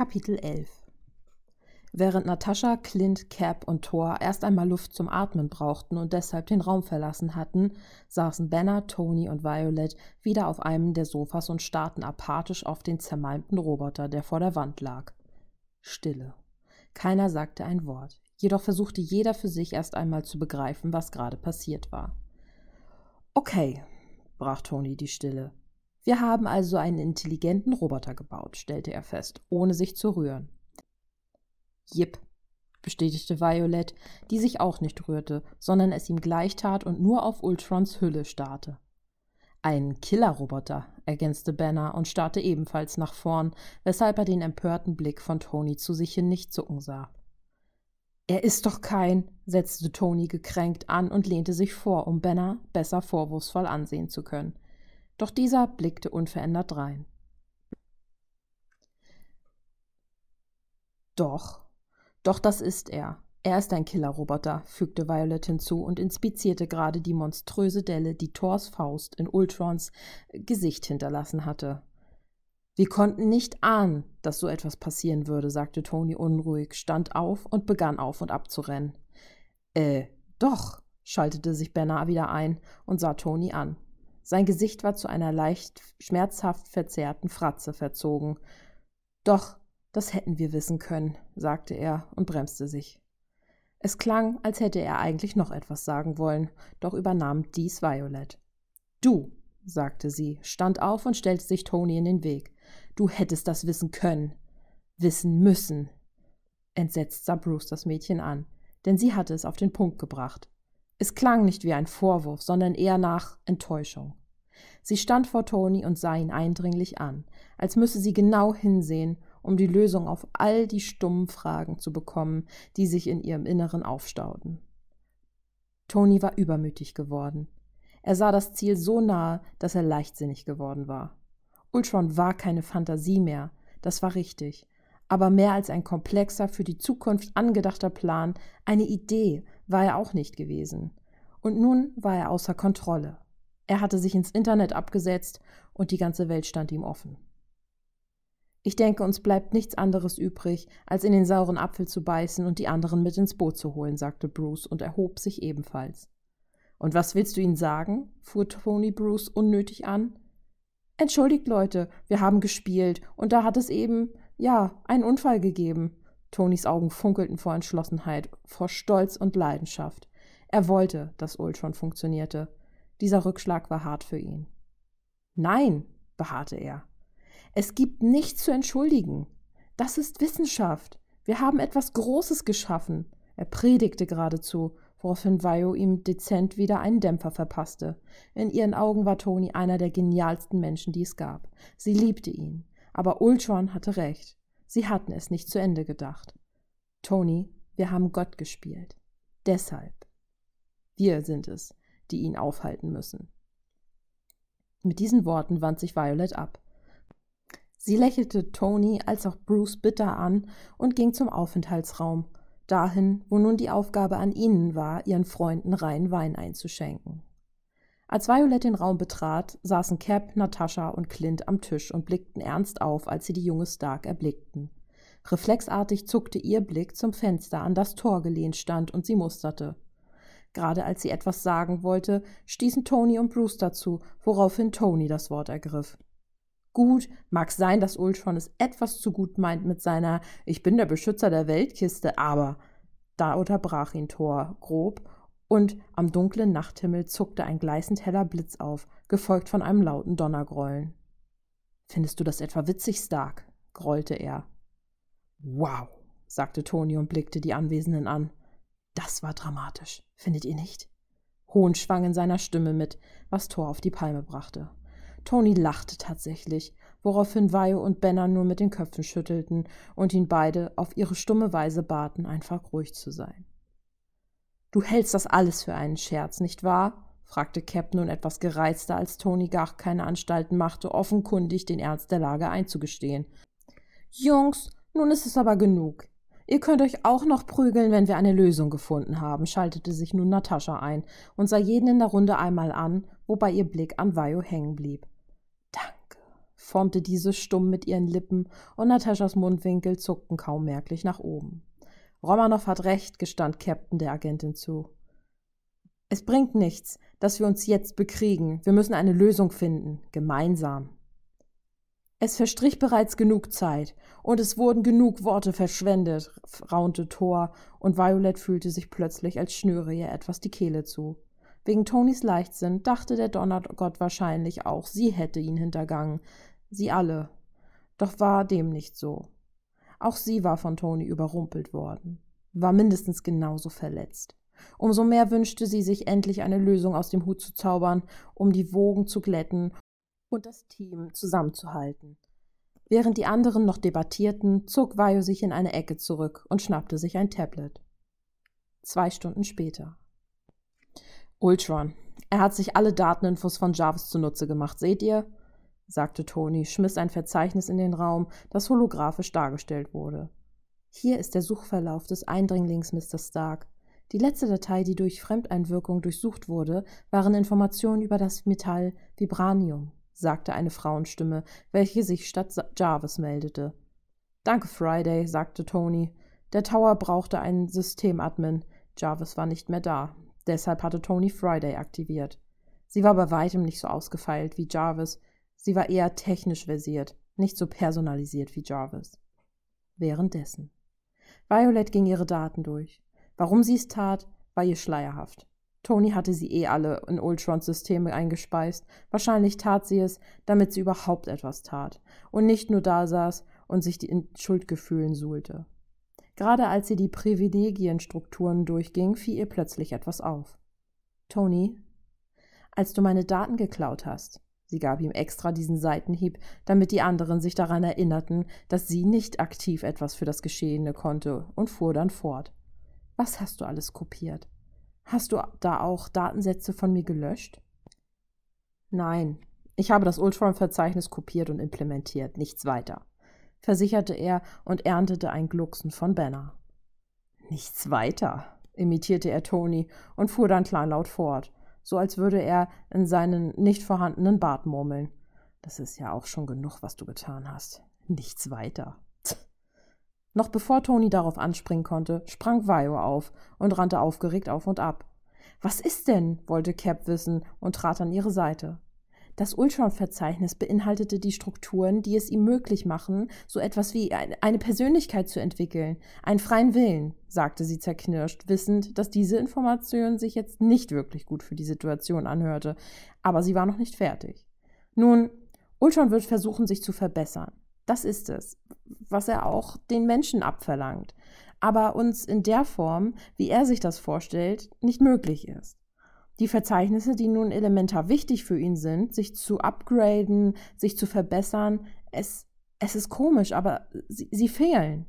Kapitel 11 Während Natascha, Clint, Cap und Thor erst einmal Luft zum Atmen brauchten und deshalb den Raum verlassen hatten, saßen Banner, Tony und Violet wieder auf einem der Sofas und starrten apathisch auf den zermalmten Roboter, der vor der Wand lag. Stille. Keiner sagte ein Wort. Jedoch versuchte jeder für sich erst einmal zu begreifen, was gerade passiert war. Okay, brach Tony die Stille. Wir haben also einen intelligenten Roboter gebaut, stellte er fest, ohne sich zu rühren. Jip, bestätigte Violet, die sich auch nicht rührte, sondern es ihm gleich tat und nur auf Ultrons Hülle starrte. Ein Killerroboter, ergänzte Banner und starrte ebenfalls nach vorn, weshalb er den empörten Blick von Tony zu sich hin nicht zucken sah. Er ist doch kein, setzte Tony gekränkt an und lehnte sich vor, um Banner besser vorwurfsvoll ansehen zu können. Doch dieser blickte unverändert drein. Doch, doch das ist er. Er ist ein Killerroboter, fügte Violet hinzu und inspizierte gerade die monströse Delle, die Thors Faust in Ultrons Gesicht hinterlassen hatte. Wir konnten nicht ahnen, dass so etwas passieren würde, sagte Tony unruhig, stand auf und begann auf und ab zu rennen. Äh, doch, schaltete sich Bernard wieder ein und sah Tony an. Sein Gesicht war zu einer leicht schmerzhaft verzerrten Fratze verzogen. Doch, das hätten wir wissen können, sagte er und bremste sich. Es klang, als hätte er eigentlich noch etwas sagen wollen, doch übernahm dies Violet. Du, sagte sie, stand auf und stellte sich Tony in den Weg. Du hättest das wissen können. Wissen müssen. Entsetzt sah Bruce das Mädchen an, denn sie hatte es auf den Punkt gebracht. Es klang nicht wie ein Vorwurf, sondern eher nach Enttäuschung. Sie stand vor Tony und sah ihn eindringlich an, als müsse sie genau hinsehen, um die Lösung auf all die stummen Fragen zu bekommen, die sich in ihrem Inneren aufstauten. Tony war übermütig geworden. Er sah das Ziel so nahe, dass er leichtsinnig geworden war. Ultron war keine Fantasie mehr, das war richtig, aber mehr als ein komplexer, für die Zukunft angedachter Plan, eine Idee war er auch nicht gewesen. Und nun war er außer Kontrolle. Er hatte sich ins Internet abgesetzt und die ganze Welt stand ihm offen. Ich denke, uns bleibt nichts anderes übrig, als in den sauren Apfel zu beißen und die anderen mit ins Boot zu holen, sagte Bruce und erhob sich ebenfalls. Und was willst du ihnen sagen? fuhr Tony Bruce unnötig an. Entschuldigt, Leute, wir haben gespielt und da hat es eben, ja, einen Unfall gegeben. Tonys Augen funkelten vor Entschlossenheit, vor Stolz und Leidenschaft. Er wollte, dass Ultron funktionierte. Dieser Rückschlag war hart für ihn. Nein, beharrte er. Es gibt nichts zu entschuldigen. Das ist Wissenschaft. Wir haben etwas Großes geschaffen. Er predigte geradezu, woraufhin Vio ihm dezent wieder einen Dämpfer verpasste. In ihren Augen war Toni einer der genialsten Menschen, die es gab. Sie liebte ihn. Aber Ultron hatte recht. Sie hatten es nicht zu Ende gedacht. Toni, wir haben Gott gespielt. Deshalb. Wir sind es, die ihn aufhalten müssen. Mit diesen Worten wand sich Violet ab. Sie lächelte Tony als auch Bruce bitter an und ging zum Aufenthaltsraum, dahin, wo nun die Aufgabe an ihnen war, ihren Freunden reinen Wein einzuschenken. Als Violet den Raum betrat, saßen Cap, Natascha und Clint am Tisch und blickten ernst auf, als sie die junge Stark erblickten. Reflexartig zuckte ihr Blick zum Fenster, an das Tor gelehnt stand, und sie musterte. Gerade als sie etwas sagen wollte, stießen Tony und Bruce dazu, woraufhin Tony das Wort ergriff. Gut, mag sein, dass Ultron es etwas zu gut meint mit seiner Ich bin der Beschützer der Weltkiste, aber da unterbrach ihn Thor grob und am dunklen Nachthimmel zuckte ein gleißend heller Blitz auf, gefolgt von einem lauten Donnergrollen. Findest du das etwa witzig, Stark? grollte er. Wow, sagte Toni und blickte die Anwesenden an. Das war dramatisch, findet ihr nicht? Hohn schwang in seiner Stimme mit, was Thor auf die Palme brachte. Tony lachte tatsächlich, woraufhin Vio und Benner nur mit den Köpfen schüttelten und ihn beide auf ihre stumme Weise baten, einfach ruhig zu sein. Du hältst das alles für einen Scherz, nicht wahr? fragte Cap nun etwas gereizter, als Tony gar keine Anstalten machte, offenkundig den Ernst der Lage einzugestehen. Jungs, nun ist es aber genug. Ihr könnt euch auch noch prügeln, wenn wir eine Lösung gefunden haben, schaltete sich nun Natascha ein und sah jeden in der Runde einmal an, wobei ihr Blick an Vajo hängen blieb. formte diese stumm mit ihren Lippen und Nataschas Mundwinkel zuckten kaum merklich nach oben. Romanow hat recht, gestand Captain der Agentin zu. Es bringt nichts, dass wir uns jetzt bekriegen. Wir müssen eine Lösung finden, gemeinsam. Es verstrich bereits genug Zeit und es wurden genug Worte verschwendet, raunte Thor, und Violet fühlte sich plötzlich, als schnüre ihr etwas die Kehle zu. Wegen Tonys Leichtsinn dachte der Donnergott wahrscheinlich auch, sie hätte ihn hintergangen. Sie alle. Doch war dem nicht so. Auch sie war von Tony überrumpelt worden, war mindestens genauso verletzt. Umso mehr wünschte sie sich endlich eine Lösung aus dem Hut zu zaubern, um die Wogen zu glätten und das Team zusammenzuhalten. Während die anderen noch debattierten, zog Vajo sich in eine Ecke zurück und schnappte sich ein Tablet. Zwei Stunden später. Ultron. Er hat sich alle Dateninfos von Jarvis zunutze gemacht, seht ihr? sagte Tony, schmiss ein Verzeichnis in den Raum, das holographisch dargestellt wurde. Hier ist der Suchverlauf des Eindringlings, Mr. Stark. Die letzte Datei, die durch Fremdeinwirkung durchsucht wurde, waren Informationen über das Metall Vibranium sagte eine Frauenstimme, welche sich statt Jarvis meldete. Danke, Friday, sagte Tony. Der Tower brauchte einen Systemadmin. Jarvis war nicht mehr da. Deshalb hatte Tony Friday aktiviert. Sie war bei weitem nicht so ausgefeilt wie Jarvis. Sie war eher technisch versiert, nicht so personalisiert wie Jarvis. Währenddessen. Violet ging ihre Daten durch. Warum sie es tat, war ihr schleierhaft. Tony hatte sie eh alle in Ultrons Systeme eingespeist. Wahrscheinlich tat sie es, damit sie überhaupt etwas tat und nicht nur da saß und sich in Schuldgefühlen suhlte. Gerade als sie die Privilegienstrukturen durchging, fiel ihr plötzlich etwas auf. Tony, als du meine Daten geklaut hast, sie gab ihm extra diesen Seitenhieb, damit die anderen sich daran erinnerten, dass sie nicht aktiv etwas für das Geschehene konnte, und fuhr dann fort. Was hast du alles kopiert? Hast du da auch Datensätze von mir gelöscht? Nein, ich habe das Ultron-Verzeichnis kopiert und implementiert, nichts weiter, versicherte er und erntete ein Glucksen von Banner. Nichts weiter, imitierte er Tony und fuhr dann kleinlaut fort, so als würde er in seinen nicht vorhandenen Bart murmeln. Das ist ja auch schon genug, was du getan hast. Nichts weiter. Noch bevor Toni darauf anspringen konnte, sprang Vio auf und rannte aufgeregt auf und ab. Was ist denn? wollte Cap wissen und trat an ihre Seite. Das Ultron-Verzeichnis beinhaltete die Strukturen, die es ihm möglich machen, so etwas wie eine Persönlichkeit zu entwickeln, einen freien Willen, sagte sie zerknirscht, wissend, dass diese Information sich jetzt nicht wirklich gut für die Situation anhörte, aber sie war noch nicht fertig. Nun, Ultron wird versuchen, sich zu verbessern. Das ist es, was er auch den Menschen abverlangt, aber uns in der Form, wie er sich das vorstellt, nicht möglich ist. Die Verzeichnisse, die nun elementar wichtig für ihn sind, sich zu upgraden, sich zu verbessern, es, es ist komisch, aber sie, sie fehlen.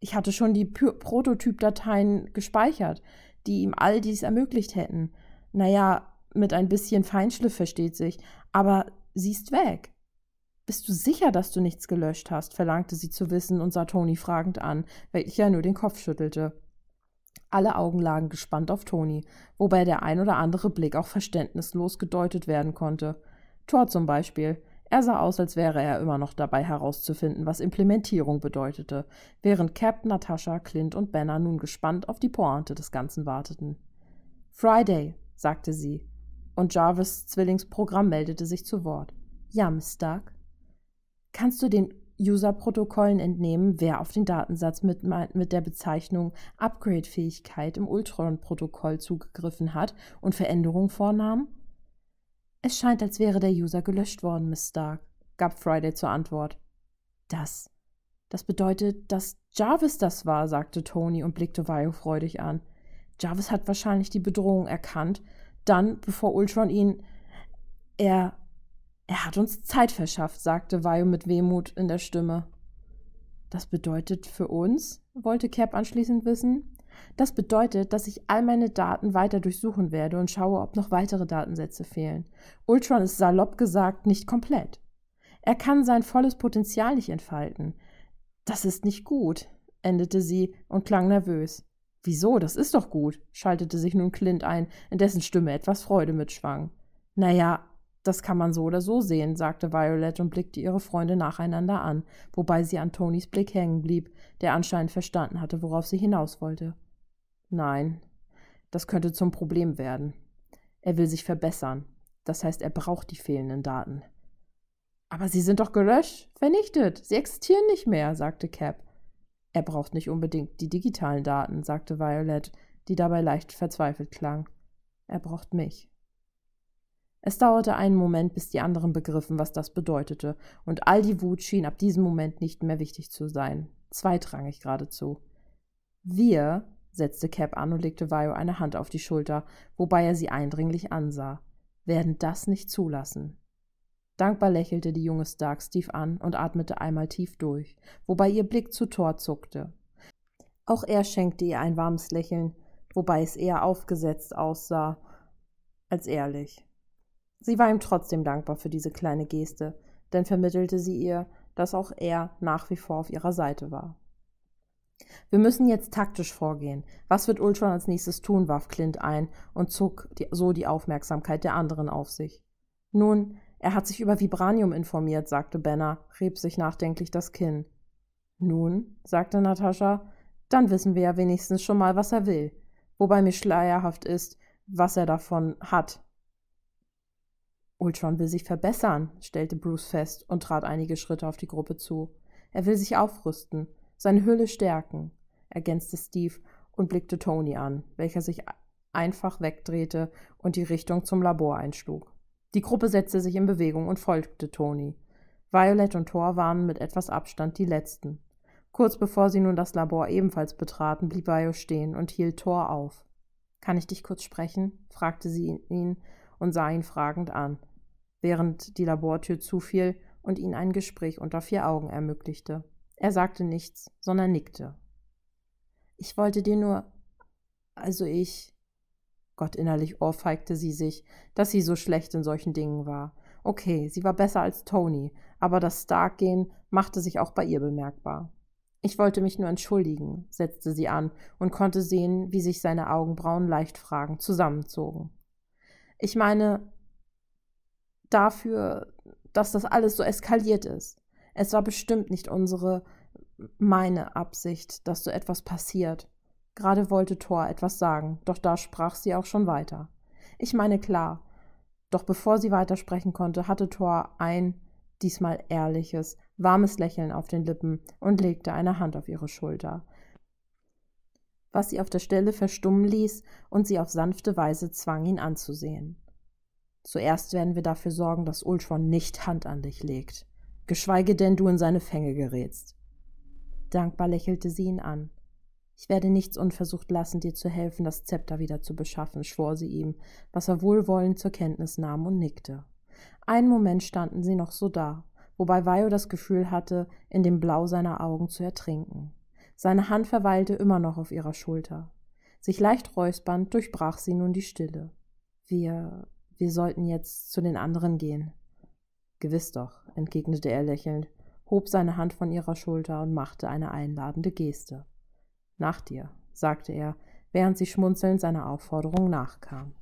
Ich hatte schon die Prototypdateien gespeichert, die ihm all dies ermöglicht hätten. Naja, mit ein bisschen Feinschliff versteht sich, aber sie ist weg. Bist du sicher, dass du nichts gelöscht hast? verlangte sie zu wissen und sah Toni fragend an, welcher nur den Kopf schüttelte. Alle Augen lagen gespannt auf Toni, wobei der ein oder andere Blick auch verständnislos gedeutet werden konnte. Thor zum Beispiel. Er sah aus, als wäre er immer noch dabei herauszufinden, was Implementierung bedeutete, während Cap, Natascha, Clint und Banner nun gespannt auf die Pointe des Ganzen warteten. Friday, sagte sie, und Jarvis Zwillingsprogramm meldete sich zu Wort. Ja, Miss Stark. Kannst du den User-Protokollen entnehmen, wer auf den Datensatz mit, mit der Bezeichnung Upgrade-Fähigkeit im Ultron-Protokoll zugegriffen hat und Veränderungen vornahm? Es scheint, als wäre der User gelöscht worden, Miss Stark, gab Friday zur Antwort. Das. Das bedeutet, dass Jarvis das war, sagte Tony und blickte Vio freudig an. Jarvis hat wahrscheinlich die Bedrohung erkannt, dann, bevor Ultron ihn. Er er hat uns Zeit verschafft, sagte Vajo mit Wehmut in der Stimme. Das bedeutet für uns? wollte Cap anschließend wissen. Das bedeutet, dass ich all meine Daten weiter durchsuchen werde und schaue, ob noch weitere Datensätze fehlen. Ultron ist salopp gesagt nicht komplett. Er kann sein volles Potenzial nicht entfalten. Das ist nicht gut, endete sie und klang nervös. Wieso? Das ist doch gut, schaltete sich nun Clint ein, in dessen Stimme etwas Freude mitschwang. Naja, Das kann man so oder so sehen, sagte Violet und blickte ihre Freunde nacheinander an, wobei sie an Tonys Blick hängen blieb, der anscheinend verstanden hatte, worauf sie hinaus wollte. Nein, das könnte zum Problem werden. Er will sich verbessern. Das heißt, er braucht die fehlenden Daten. Aber sie sind doch gelöscht, vernichtet. Sie existieren nicht mehr, sagte Cap. Er braucht nicht unbedingt die digitalen Daten, sagte Violet, die dabei leicht verzweifelt klang. Er braucht mich. Es dauerte einen Moment, bis die anderen begriffen, was das bedeutete, und all die Wut schien ab diesem Moment nicht mehr wichtig zu sein, zweitrangig geradezu. Wir, setzte Cap an und legte Vio eine Hand auf die Schulter, wobei er sie eindringlich ansah, werden das nicht zulassen. Dankbar lächelte die junge Stark Steve an und atmete einmal tief durch, wobei ihr Blick zu Thor zuckte. Auch er schenkte ihr ein warmes Lächeln, wobei es eher aufgesetzt aussah als ehrlich. Sie war ihm trotzdem dankbar für diese kleine Geste, denn vermittelte sie ihr, dass auch er nach wie vor auf ihrer Seite war. Wir müssen jetzt taktisch vorgehen. Was wird Ultron als nächstes tun? warf Clint ein und zog die, so die Aufmerksamkeit der anderen auf sich. Nun, er hat sich über Vibranium informiert, sagte Benner, rieb sich nachdenklich das Kinn. Nun, sagte Natascha, dann wissen wir ja wenigstens schon mal, was er will. Wobei mir schleierhaft ist, was er davon hat. Ultron will sich verbessern, stellte Bruce fest und trat einige Schritte auf die Gruppe zu. Er will sich aufrüsten, seine Hülle stärken, ergänzte Steve und blickte Tony an, welcher sich einfach wegdrehte und die Richtung zum Labor einschlug. Die Gruppe setzte sich in Bewegung und folgte Tony. Violet und Thor waren mit etwas Abstand die letzten. Kurz bevor sie nun das Labor ebenfalls betraten, blieb Vio stehen und hielt Thor auf. Kann ich dich kurz sprechen? fragte sie ihn und sah ihn fragend an während die Labortür zufiel und ihn ein Gespräch unter vier Augen ermöglichte. Er sagte nichts, sondern nickte. Ich wollte dir nur. Also ich. Gott innerlich ohrfeigte sie sich, dass sie so schlecht in solchen Dingen war. Okay, sie war besser als Tony, aber das Stark-Gehen machte sich auch bei ihr bemerkbar. Ich wollte mich nur entschuldigen, setzte sie an und konnte sehen, wie sich seine Augenbrauen leicht fragend zusammenzogen. Ich meine, dafür, dass das alles so eskaliert ist. Es war bestimmt nicht unsere, meine Absicht, dass so etwas passiert. Gerade wollte Thor etwas sagen, doch da sprach sie auch schon weiter. Ich meine klar. Doch bevor sie weitersprechen konnte, hatte Thor ein, diesmal ehrliches, warmes Lächeln auf den Lippen und legte eine Hand auf ihre Schulter, was sie auf der Stelle verstummen ließ und sie auf sanfte Weise zwang, ihn anzusehen. Zuerst werden wir dafür sorgen, dass Ultron nicht Hand an dich legt, geschweige denn du in seine Fänge gerätst. Dankbar lächelte sie ihn an. Ich werde nichts unversucht lassen, dir zu helfen, das Zepter wieder zu beschaffen, schwor sie ihm, was er wohlwollend zur Kenntnis nahm und nickte. Einen Moment standen sie noch so da, wobei Vio das Gefühl hatte, in dem Blau seiner Augen zu ertrinken. Seine Hand verweilte immer noch auf ihrer Schulter. Sich leicht räuspernd durchbrach sie nun die Stille. Wir wir sollten jetzt zu den anderen gehen. Gewiss doch, entgegnete er lächelnd, hob seine Hand von ihrer Schulter und machte eine einladende Geste. Nach dir, sagte er, während sie schmunzelnd seiner Aufforderung nachkam.